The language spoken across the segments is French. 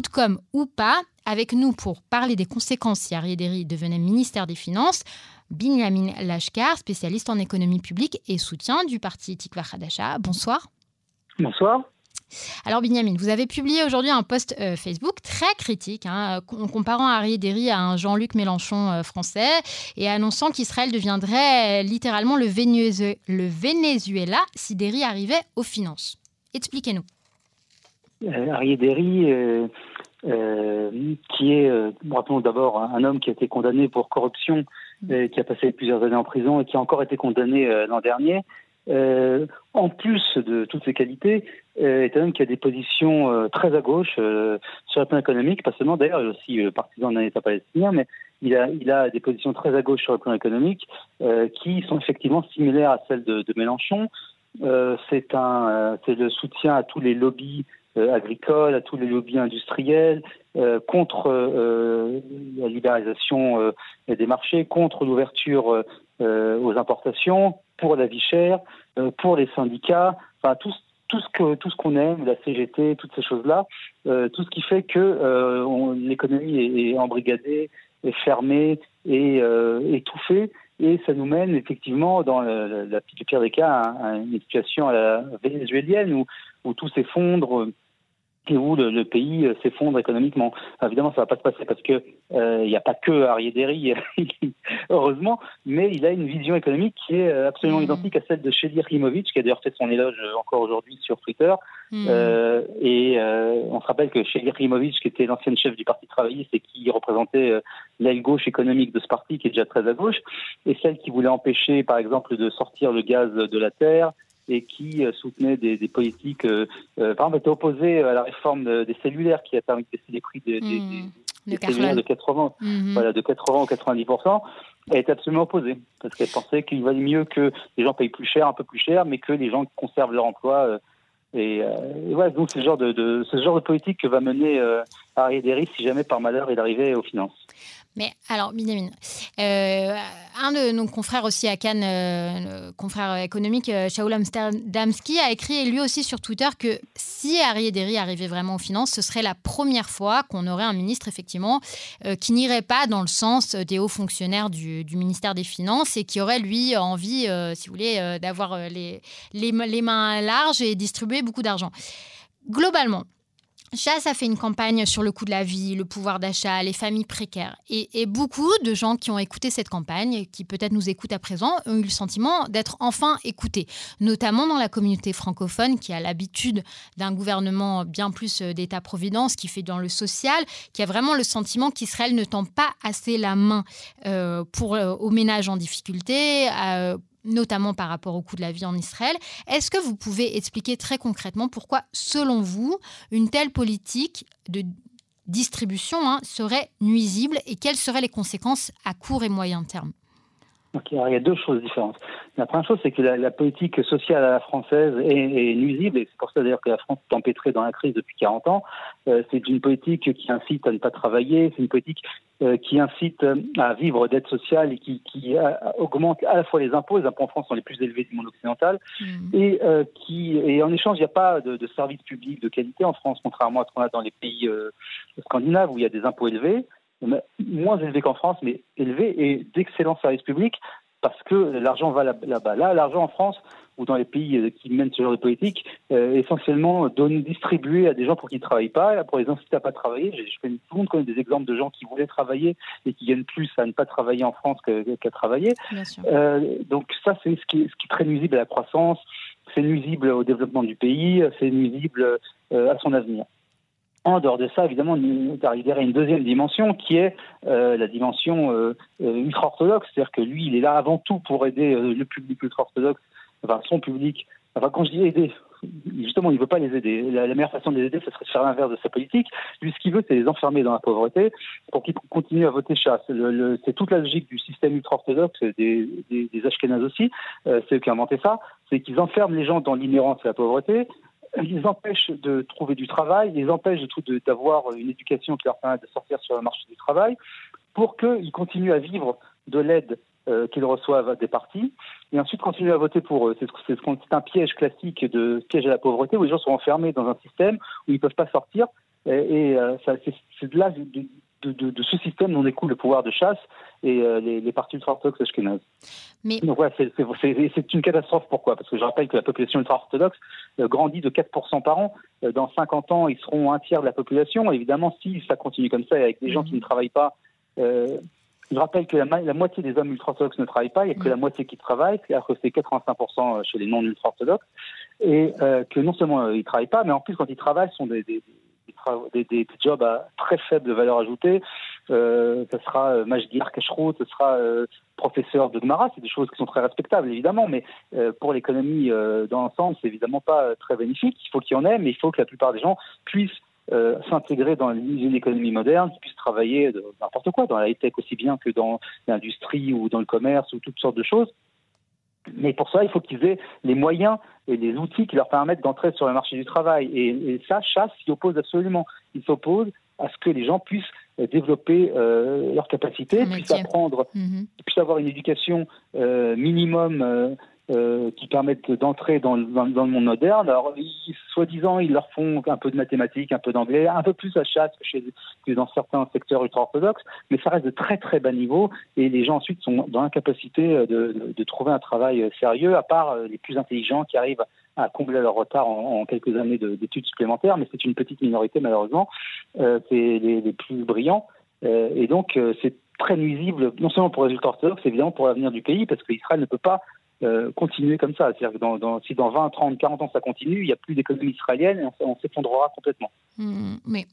Coup de com' ou pas, avec nous pour parler des conséquences si Ariaderi devenait ministère des Finances, Binyamin Lashkar, spécialiste en économie publique et soutien du parti Tikva Hadasha. Bonsoir. Bonsoir. Alors Binyamin, vous avez publié aujourd'hui un post euh, Facebook très critique, hein, comparant Harry Derry à un Jean-Luc Mélenchon euh, français et annonçant qu'Israël deviendrait euh, littéralement le, le, Venezuela si Derry arrivait aux finances. Expliquez-nous. Harry Derry, qui est, rappelons d'abord, un homme qui a été condamné pour corruption, mm. qui a passé plusieurs années en prison et qui a encore été condamné l'an dernier, euh, en plus de toutes ces qualités, euh, est un homme qui a des positions euh, très à gauche euh, sur le plan économique, pas seulement d'ailleurs, il est aussi partisan d'un État palestinien, mais il a, il a des positions très à gauche sur le plan économique qui sont effectivement similaires à celles de, de Mélenchon. c'est un, c'est le soutien à tous les lobbies agricoles, à tous les lobbies industriels, contre la libéralisation des marchés, contre l'ouverture aux importations, pour la vie chère, euh, pour les syndicats, enfin tout, tout ce que tout ce qu'on aime, la CGT, toutes ces choses-là, euh, tout ce qui fait que euh, l'économie est, embrigadée, est fermée, et étouffée, et ça nous mène effectivement dans la, la, pire des cas à, une situation vénézuélienne où, où tout s'effondre et où le, pays euh, s'effondre économiquement. Évidemment, ça va pas se passer parce que euh, il n'y a pas que Ariaderi, heureusement, mais il a une vision économique qui est euh, absolument mm. identique à celle de Shelly Rimovic, qui a d'ailleurs fait son éloge encore aujourd'hui sur Twitter. Mm. et on se rappelle que Shelly Rimovic, qui était l'ancienne chef du Parti travailliste et qui représentait l'aile gauche économique de ce parti, qui est déjà très à gauche, et celle qui voulait empêcher, par exemple, de sortir le gaz de la terre, et qui euh, soutenait des, politiques, euh, euh, par exemple, était opposé à la réforme des cellulaires qui a permis de baisser les prix des, mmh. cellulaires de 80, mmh. voilà, de 80 ou 90% elle était absolument opposée parce qu'elle pensait qu'il valait mieux que les gens payent plus cher, un peu plus cher, mais que les gens conservent leur emploi. et, voilà, donc c'est ce genre de, ce genre de politique que va mener euh, Harry si jamais par malheur il arrivait aux finances. Mais alors, Benjamin, euh, un de nos confrères aussi à Cannes, euh, confrère économique, euh, Amsterdamski, a écrit lui aussi sur Twitter que si Harry Ederi arrivait vraiment aux finances, ce serait la première fois qu'on aurait un ministre, effectivement, qui n'irait pas dans le sens des hauts fonctionnaires du, ministère des Finances et qui aurait, lui, envie, si vous voulez, d'avoir les mains larges et distribuer beaucoup d'argent. Globalement, Chasse a fait une campagne sur le coût de la vie, le pouvoir d'achat, les familles précaires. Et, beaucoup de gens qui ont écouté cette campagne, qui peut-être nous écoutent à présent, ont eu le sentiment d'être enfin écoutés, notamment dans la communauté francophone qui a l'habitude d'un gouvernement bien plus euh, d'État-providence, qui fait dans le social, qui a vraiment le sentiment qu'Israël ne tend pas assez la main euh, pour, euh, aux ménages en difficulté, notamment par rapport au coût de la vie en Israël. Est-ce que vous pouvez expliquer très concrètement pourquoi, selon vous, une telle politique de distribution hein, serait nuisible et quelles seraient les conséquences à court et moyen terme? Il y a deux choses différentes. La première chose, c'est que la, politique sociale à la française est, nuisible, et c'est pour ça d'ailleurs que la France est empêtrée dans la crise depuis 40 ans. Euh, c'est une politique qui incite à ne pas travailler, c'est une politique euh, qui incite à vivre d'aide sociale et qui, euh, augmente à la fois les impôts, les impôts en France sont les plus élevés du monde occidental, mmh. et qui et en échange, il n'y a pas de, de services publics de qualité en France, contrairement à ce qu'on a dans les pays scandinaves où il y a des impôts élevés moins élevé qu'en France, mais élevé et d'excellents services publics parce que l'argent va là-bas. Là, l'argent en France ou dans les pays euh, qui mènent ce genre de politique, euh, essentiellement donné, distribué à des gens pour qu'ils ne travaillent pas, pour les inciter à pas travailler. Je, je tout le monde connaît des exemples de gens qui voulaient travailler et qui gagnent plus à ne pas travailler en France qu'à travailler. Euh, donc ça, c'est ce qui, est, ce qui est très nuisible à la croissance, c'est nuisible au développement du pays, c'est nuisible euh, à son avenir. En dehors de ça, évidemment, nous arrivons à une deuxième dimension qui est euh, la dimension euh, euh, ultra-orthodoxe. C'est-à-dire que lui, il est là avant tout pour aider le public ultra-orthodoxe, enfin son public. Enfin, quand je dis aider, justement, il ne veut pas les aider. La, meilleure façon de les aider, ce serait de faire l'inverse de sa politique. Lui, ce qu'il veut, c'est les enfermer dans la pauvreté pour qu'ils continuent à voter chasse. C'est toute la logique du système ultra-orthodoxe, des, des, des Ashkénazes aussi, c'est eux qui ont inventé ça, c'est qu'ils enferment les gens dans l'inhérence à la pauvreté ils empêchent de trouver du travail, ils empêchent d'avoir une éducation qui leur permet de sortir sur le marché du travail, pour qu'ils continuent à vivre de l'aide euh, qu'ils reçoivent des partis, et ensuite continuer à voter pour eux. C'est un piège classique de piège à la pauvreté, où les gens sont enfermés dans un système où ils ne peuvent pas sortir, Et, c'est de là, de, ce système dont découle le pouvoir de chasse et les, les, partis ultra-orthodoxes ashkénazes. Mais... Donc ouais, c'est une catastrophe. Pourquoi? Parce que je rappelle que la population ultra-orthodoxe grandit de 4% par an. dans 50 ans, ils seront un tiers de la population. Évidemment, si ça continue comme ça, avec des gens qui ne travaillent pas, je rappelle que la, moitié des hommes ultra-orthodoxes ne travaillent pas, il n'y a que la mm. moitié qui travaille, c'est-à-dire que c'est 85% chez les non-ultra-orthodoxes, et euh, que non seulement euh, ils ne travaillent pas, mais en plus quand ils travaillent, ce sont des, des, des, jobs à très faible valeur ajoutée. Euh, ce sera euh, Majdir Kashrut, ce sera euh, professeur de Gemara, c'est des choses qui sont très respectables évidemment, mais pour l'économie dans l'ensemble, c'est évidemment pas très bénéfique. Il faut qu'il y en ait, mais il faut que la plupart des gens puissent s'intégrer dans une économie moderne, qui puisse travailler n'importe quoi, dans la high-tech aussi bien que dans l'industrie ou dans le commerce ou toutes sortes de choses. Mais pour ça, il faut qu'ils aient les moyens et les outils qui leur permettent d'entrer sur le marché du travail. Et, ça, Chasse s'y oppose absolument. Il s'oppose à ce que les gens puissent développer euh, leurs capacités, puissent apprendre, mm-hmm. puissent avoir une éducation euh, minimum euh, qui permettent d'entrer dans, le monde moderne. Alors, soi-disant, ils leur font un peu de mathématiques, un peu d'anglais, un peu plus à chasse que, que dans certains secteurs ultra-orthodoxes, mais ça reste de très très bas niveau et les gens ensuite sont dans l'incapacité de, trouver un travail sérieux, à part euh, les plus intelligents qui arrivent à combler leur retard en, quelques années d'études supplémentaires, mais c'est une petite minorité malheureusement. Euh, c'est les, plus brillants. Et donc, c'est très nuisible, non seulement pour les ultra-orthodoxes, évidemment pour l'avenir du pays, parce qu'Israël ne peut pas euh, continuer comme ça. C'est-à-dire que si dans 20, 30, 40 ans ça continue, il n'y a plus d'économie israélienne et on, s'effondrera complètement. Mmh, mais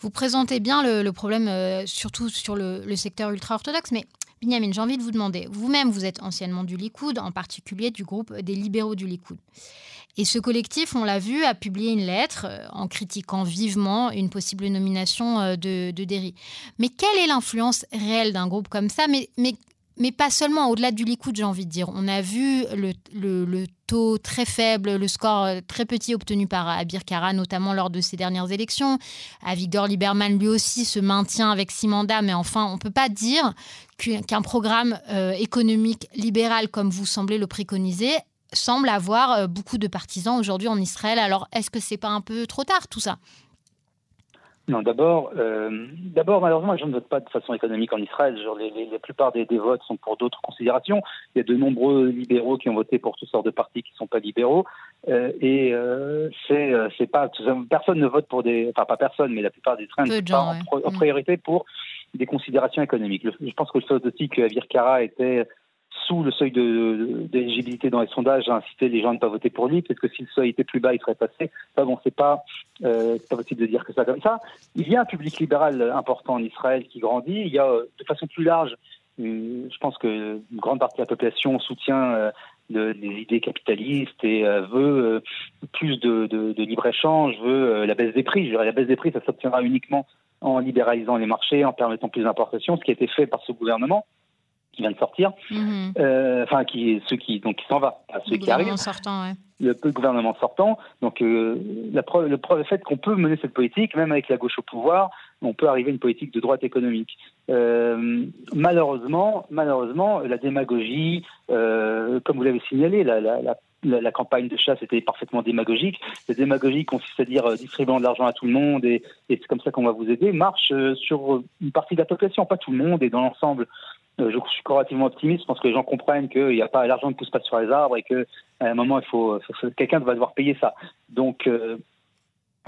vous présentez bien le, problème, euh, surtout sur le, secteur ultra-orthodoxe, mais Binyamin, j'ai envie de vous demander, vous-même, vous êtes anciennement du Likoud, en particulier du groupe des libéraux du Likoud. Et ce collectif, on l'a vu, a publié une lettre euh, en critiquant vivement une possible nomination de, de Derry. Mais quelle est l'influence réelle d'un groupe comme ça? Mais mais pas seulement, au-delà du Likoud, j'ai envie de dire. On a vu le, le, taux très faible, le score euh, très petit obtenu par Abir Kara, notamment lors de ces dernières élections. Avigdor Lieberman, lui aussi, se maintient avec six mandats, mais enfin, on ne peut pas dire qu'un programme euh, économique libéral, comme vous semblez le préconiser, semble avoir euh, beaucoup de partisans aujourd'hui en Israël. Alors, est-ce que c'est pas un peu trop tard, tout ça? Non, d'abord, euh, d'abord, malheureusement, je ne vote pas de façon économique en Israël. Genre, les, les, la plupart des, des, votes sont pour d'autres considérations. Il y a de nombreux libéraux qui ont voté pour toutes sortes de partis qui ne sont pas libéraux. Euh, et euh, c'est, euh, c'est pas, personne ne vote pour des, enfin pas personne, mais la plupart des trains ne sont pas en, mm. priorité pour des considérations économiques. Je pense que le chose aussi que Avir Kara était sous le seuil d'éligibilité dans les sondages a incité les gens à ne pas voter pour lui, parce que si le seuil était plus bas, il serait passé. Enfin bon, c'est pas, euh, possible de dire que ça comme ça. Il y a un public libéral important en Israël qui grandit. Il y a, euh, de façon plus large, euh, je pense que une grande partie de la population soutient euh, de, des idées capitalistes et euh, veut plus de libre-échange, veut la baisse des prix. Je dirais, la baisse des prix, ça s'obtiendra uniquement en libéralisant les marchés, en permettant plus d'importations, ce qui a été fait par ce gouvernement qui vient de sortir, mhm. euh, enfin qui ceux qui donc qui s'en va, à ceux qui arrivent. Sortant, ouais. Le, gouvernement sortant. Donc euh, la preuve, le, preuve, le fait qu'on peut mener cette politique, même avec la gauche au pouvoir, on peut arriver à une politique de droite économique. Euh, malheureusement, malheureusement, la démagogie, euh, comme vous l'avez signalé, la, la, la la, la, campagne de chasse était parfaitement démagogique. La démagogie consiste à dire euh, distribuant de l'argent à tout le monde et, et c'est comme ça qu'on va vous aider, marche euh, sur une partie de la population, pas tout le monde, et dans l'ensemble, euh, je suis relativement optimiste. Je pense que les gens comprennent a pas l'argent ne pousse pas sur les arbres et qu'à un moment il faut, quelqu'un va devoir payer ça. Donc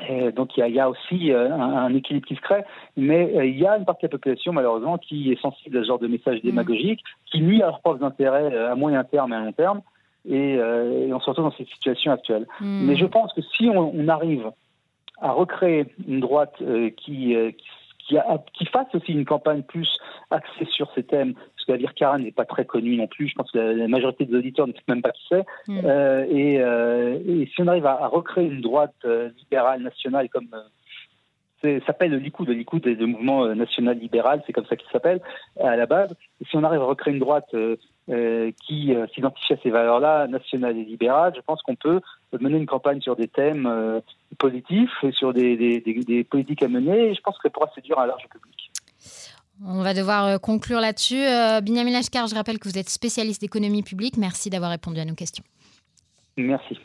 euh, donc il y, a, il y, a, aussi euh, un, un, équilibre qui se crée, mais il y a une partie de la population malheureusement qui est sensible à ce genre de message mmh. démagogique, qui nuit à leurs propres intérêts à moyen terme et à long terme, et, euh, et on se retrouve dans cette situation actuelle. Mmh. Mais je pense que si on, on, arrive à recréer une droite euh, qui, qui qui, a, qui fasse aussi une campagne plus axée sur ces thèmes, parce que Avir Kara n'est pas très connu non plus, je pense que la, la majorité des auditeurs ne savent même pas qui c'est, mm. euh, et, euh, et, si on arrive à, à recréer une droite euh, libérale nationale comme euh, s'appelle le Likoud, le Likoud est le mouvement euh, national libéral, c'est comme ça qu'il s'appelle à la base. Et si on arrive à recréer une droite euh, euh, qui euh, s'identifie à ces valeurs-là, nationales et libérales, je pense qu'on peut mener une campagne sur des thèmes euh, positifs sur des, des, des, des, politiques à mener. Et je pense que ça pourra séduire un large public. On va devoir conclure là-dessus. Binyamin Lashkar, je rappelle que vous êtes spécialiste d'économie publique. Merci d'avoir répondu à nos questions. Merci.